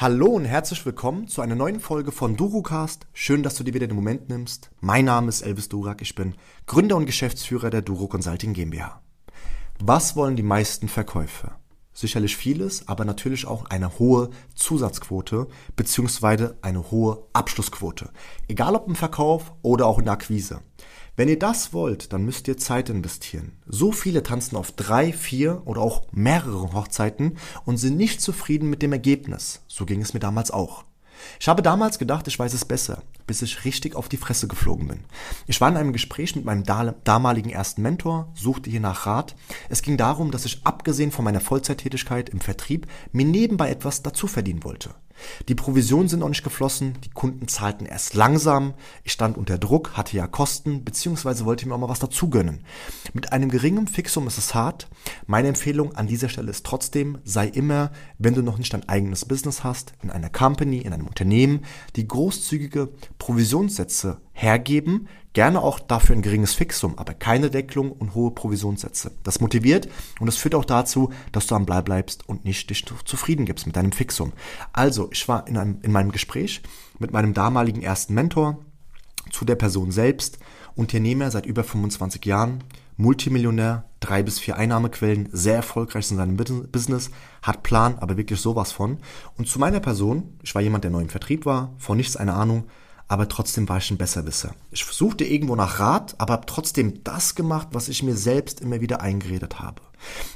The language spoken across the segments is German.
Hallo und herzlich willkommen zu einer neuen Folge von DuroCast. Schön, dass du dir wieder den Moment nimmst. Mein Name ist Elvis Durak, ich bin Gründer und Geschäftsführer der Duro Consulting GmbH. Was wollen die meisten Verkäufer? Sicherlich vieles, aber natürlich auch eine hohe Zusatzquote beziehungsweise eine hohe Abschlussquote. Egal ob im Verkauf oder auch in der Akquise. Wenn ihr das wollt, dann müsst ihr Zeit investieren. So viele tanzen auf drei, vier oder auch mehrere Hochzeiten und sind nicht zufrieden mit dem Ergebnis. So ging es mir damals auch. Ich habe damals gedacht, ich weiß es besser, bis ich richtig auf die Fresse geflogen bin. Ich war in einem Gespräch mit meinem damaligen ersten Mentor, suchte hier nach Rat. Es ging darum, dass ich abgesehen von meiner Vollzeittätigkeit im Vertrieb mir nebenbei etwas dazu verdienen wollte. Die Provisionen sind noch nicht geflossen, die Kunden zahlten erst langsam, ich stand unter Druck, hatte ja Kosten, beziehungsweise wollte mir auch mal was dazu gönnen. Mit einem geringen Fixum ist es hart. Meine Empfehlung an dieser Stelle ist trotzdem, sei immer, wenn du noch nicht dein eigenes Business hast, in einer Company, in einem Unternehmen, die großzügige Provisionssätze hergeben, gerne auch dafür ein geringes Fixum, aber keine Deckelung und hohe Provisionssätze. Das motiviert und es führt auch dazu, dass du am Blei bleibst und nicht dich zufrieden gibst mit deinem Fixum. Also, ich war in, einem, in meinem Gespräch mit meinem damaligen ersten Mentor zu der Person selbst, Unternehmer seit über 25 Jahren, Multimillionär, drei bis vier Einnahmequellen, sehr erfolgreich in seinem Business, hat Plan, aber wirklich sowas von. Und zu meiner Person, ich war jemand, der neu im Vertrieb war, vor nichts eine Ahnung, aber trotzdem war ich ein Besserwisser. Ich suchte irgendwo nach Rat, aber habe trotzdem das gemacht, was ich mir selbst immer wieder eingeredet habe.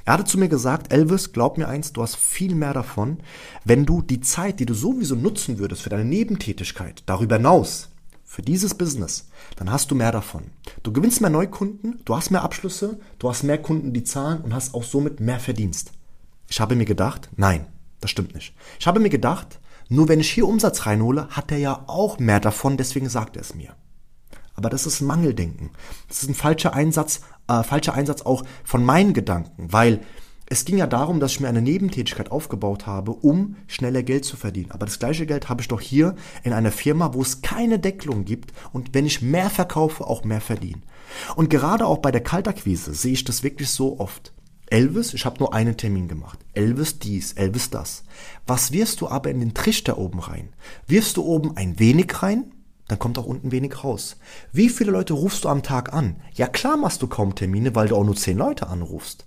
Er hatte zu mir gesagt, Elvis, glaub mir eins, du hast viel mehr davon, wenn du die Zeit, die du sowieso nutzen würdest für deine Nebentätigkeit, darüber hinaus, für dieses Business, dann hast du mehr davon. Du gewinnst mehr Neukunden, du hast mehr Abschlüsse, du hast mehr Kunden, die zahlen und hast auch somit mehr Verdienst. Ich habe mir gedacht, nein, das stimmt nicht. Ich habe mir gedacht, nur wenn ich hier Umsatz reinhole, hat er ja auch mehr davon, deswegen sagt er es mir. Aber das ist Mangeldenken. Das ist ein falscher Einsatz, äh, falscher Einsatz auch von meinen Gedanken, weil es ging ja darum, dass ich mir eine Nebentätigkeit aufgebaut habe, um schneller Geld zu verdienen. Aber das gleiche Geld habe ich doch hier in einer Firma, wo es keine Deckelung gibt und wenn ich mehr verkaufe, auch mehr verdiene. Und gerade auch bei der Kaltakquise sehe ich das wirklich so oft. Elvis, ich habe nur einen Termin gemacht. Elvis dies, Elvis das. Was wirfst du aber in den Trichter oben rein? Wirfst du oben ein wenig rein? Dann kommt auch unten wenig raus. Wie viele Leute rufst du am Tag an? Ja klar machst du kaum Termine, weil du auch nur zehn Leute anrufst.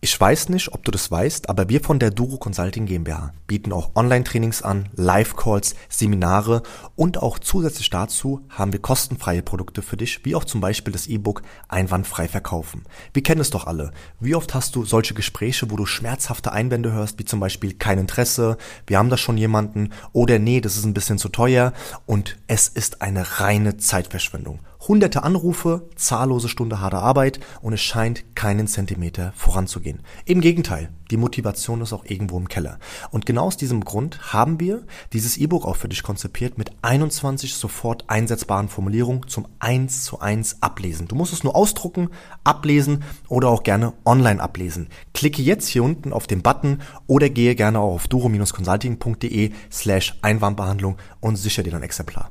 Ich weiß nicht, ob du das weißt, aber wir von der Duro Consulting GmbH bieten auch Online-Trainings an, Live-Calls, Seminare und auch zusätzlich dazu haben wir kostenfreie Produkte für dich, wie auch zum Beispiel das E-Book Einwandfrei verkaufen. Wir kennen es doch alle. Wie oft hast du solche Gespräche, wo du schmerzhafte Einwände hörst, wie zum Beispiel kein Interesse, wir haben da schon jemanden oder nee, das ist ein bisschen zu teuer und es ist eine reine Zeitverschwendung. Hunderte Anrufe, zahllose Stunde harte Arbeit und es scheint keinen Zentimeter voranzugehen. Im Gegenteil, die Motivation ist auch irgendwo im Keller. Und genau aus diesem Grund haben wir dieses E-Book auch für dich konzipiert mit 21 sofort einsetzbaren Formulierungen zum 1 zu 1 Ablesen. Du musst es nur ausdrucken, ablesen oder auch gerne online ablesen. Klicke jetzt hier unten auf den Button oder gehe gerne auch auf duro-consulting.de slash Einwandbehandlung und sichere dir dein Exemplar.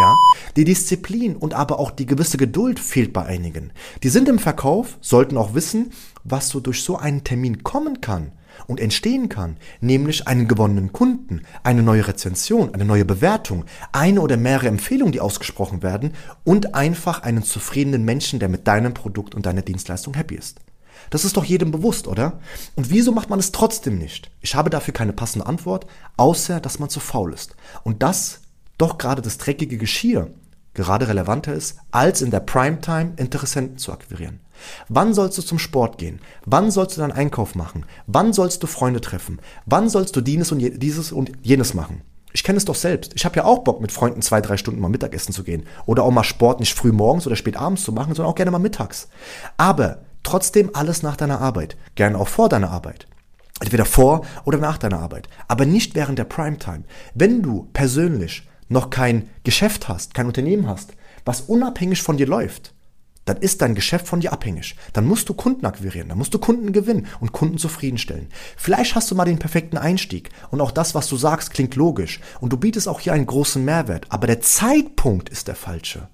Ja, die Disziplin und aber auch die gewisse Geduld fehlt bei einigen. Die sind im Verkauf, sollten auch wissen, was so durch so einen Termin kommen kann und entstehen kann, nämlich einen gewonnenen Kunden, eine neue Rezension, eine neue Bewertung, eine oder mehrere Empfehlungen, die ausgesprochen werden und einfach einen zufriedenen Menschen, der mit deinem Produkt und deiner Dienstleistung happy ist. Das ist doch jedem bewusst, oder? Und wieso macht man es trotzdem nicht? Ich habe dafür keine passende Antwort, außer dass man zu faul ist. Und das doch gerade das dreckige Geschirr gerade relevanter ist, als in der Primetime Interessenten zu akquirieren. Wann sollst du zum Sport gehen? Wann sollst du deinen Einkauf machen? Wann sollst du Freunde treffen? Wann sollst du dieses und, dieses und jenes machen? Ich kenne es doch selbst. Ich habe ja auch Bock, mit Freunden zwei, drei Stunden mal Mittagessen zu gehen. Oder auch mal Sport nicht früh morgens oder spät abends zu machen, sondern auch gerne mal mittags. Aber trotzdem alles nach deiner Arbeit. Gerne auch vor deiner Arbeit. Entweder vor oder nach deiner Arbeit. Aber nicht während der Primetime. Wenn du persönlich noch kein Geschäft hast, kein Unternehmen hast, was unabhängig von dir läuft, dann ist dein Geschäft von dir abhängig. Dann musst du Kunden akquirieren, dann musst du Kunden gewinnen und Kunden zufriedenstellen. Vielleicht hast du mal den perfekten Einstieg und auch das, was du sagst, klingt logisch und du bietest auch hier einen großen Mehrwert, aber der Zeitpunkt ist der falsche.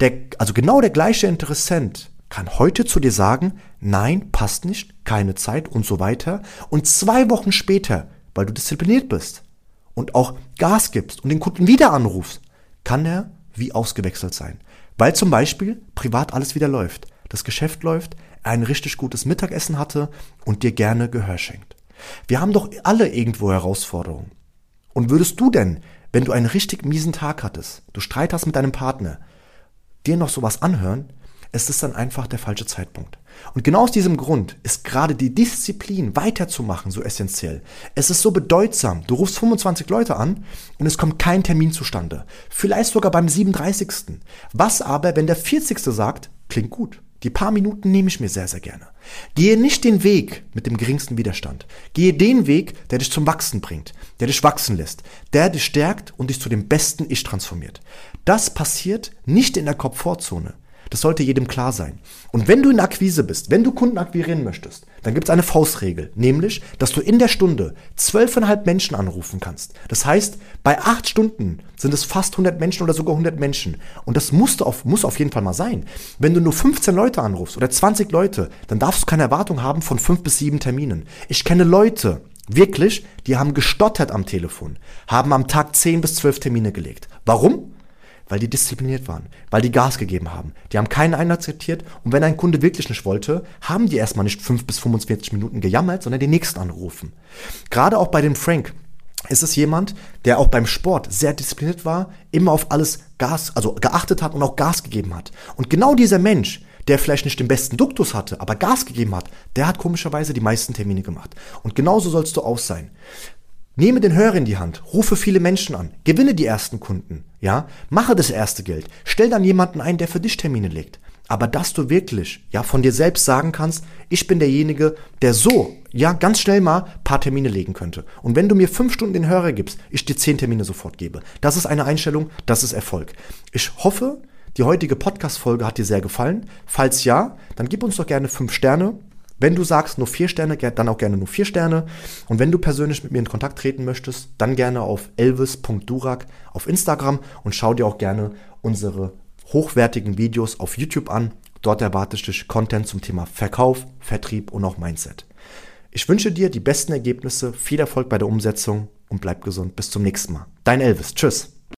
Der, also genau der gleiche Interessent kann heute zu dir sagen, nein, passt nicht, keine Zeit und so weiter und zwei Wochen später, weil du diszipliniert bist, und auch Gas gibst und den Kunden wieder anrufst, kann er wie ausgewechselt sein. Weil zum Beispiel privat alles wieder läuft. Das Geschäft läuft, er ein richtig gutes Mittagessen hatte und dir gerne Gehör schenkt. Wir haben doch alle irgendwo Herausforderungen. Und würdest du denn, wenn du einen richtig miesen Tag hattest, du Streit hast mit deinem Partner, dir noch sowas anhören, es ist dann einfach der falsche Zeitpunkt. Und genau aus diesem Grund ist gerade die Disziplin weiterzumachen so essentiell. Es ist so bedeutsam. Du rufst 25 Leute an und es kommt kein Termin zustande. Vielleicht sogar beim 37. Was aber, wenn der 40. sagt, klingt gut. Die paar Minuten nehme ich mir sehr, sehr gerne. Gehe nicht den Weg mit dem geringsten Widerstand. Gehe den Weg, der dich zum Wachsen bringt, der dich wachsen lässt, der dich stärkt und dich zu dem besten Ich transformiert. Das passiert nicht in der Komfortzone. Das sollte jedem klar sein. Und wenn du in Akquise bist, wenn du Kunden akquirieren möchtest, dann gibt es eine Faustregel, nämlich, dass du in der Stunde zwölfeinhalb Menschen anrufen kannst. Das heißt, bei acht Stunden sind es fast 100 Menschen oder sogar 100 Menschen. Und das musst auf, muss auf jeden Fall mal sein. Wenn du nur 15 Leute anrufst oder 20 Leute, dann darfst du keine Erwartung haben von fünf bis sieben Terminen. Ich kenne Leute, Wirklich, die haben gestottert am Telefon, haben am Tag 10 bis 12 Termine gelegt. Warum? Weil die diszipliniert waren, weil die Gas gegeben haben. Die haben keinen einen akzeptiert und wenn ein Kunde wirklich nicht wollte, haben die erstmal nicht 5 bis 45 Minuten gejammert, sondern den nächsten anrufen. Gerade auch bei dem Frank ist es jemand, der auch beim Sport sehr diszipliniert war, immer auf alles Gas, also geachtet hat und auch Gas gegeben hat. Und genau dieser Mensch, der vielleicht nicht den besten Duktus hatte, aber Gas gegeben hat, der hat komischerweise die meisten Termine gemacht. Und genauso sollst du auch sein. Nehme den Hörer in die Hand, rufe viele Menschen an, gewinne die ersten Kunden, ja, mache das erste Geld, stell dann jemanden ein, der für dich Termine legt. Aber dass du wirklich, ja, von dir selbst sagen kannst, ich bin derjenige, der so, ja, ganz schnell mal paar Termine legen könnte. Und wenn du mir fünf Stunden den Hörer gibst, ich dir zehn Termine sofort gebe. Das ist eine Einstellung, das ist Erfolg. Ich hoffe, die heutige Podcast-Folge hat dir sehr gefallen. Falls ja, dann gib uns doch gerne fünf Sterne wenn du sagst nur vier Sterne, dann auch gerne nur vier Sterne. Und wenn du persönlich mit mir in Kontakt treten möchtest, dann gerne auf elvis.durak auf Instagram und schau dir auch gerne unsere hochwertigen Videos auf YouTube an. Dort erwartet dich Content zum Thema Verkauf, Vertrieb und auch Mindset. Ich wünsche dir die besten Ergebnisse, viel Erfolg bei der Umsetzung und bleib gesund. Bis zum nächsten Mal. Dein Elvis. Tschüss.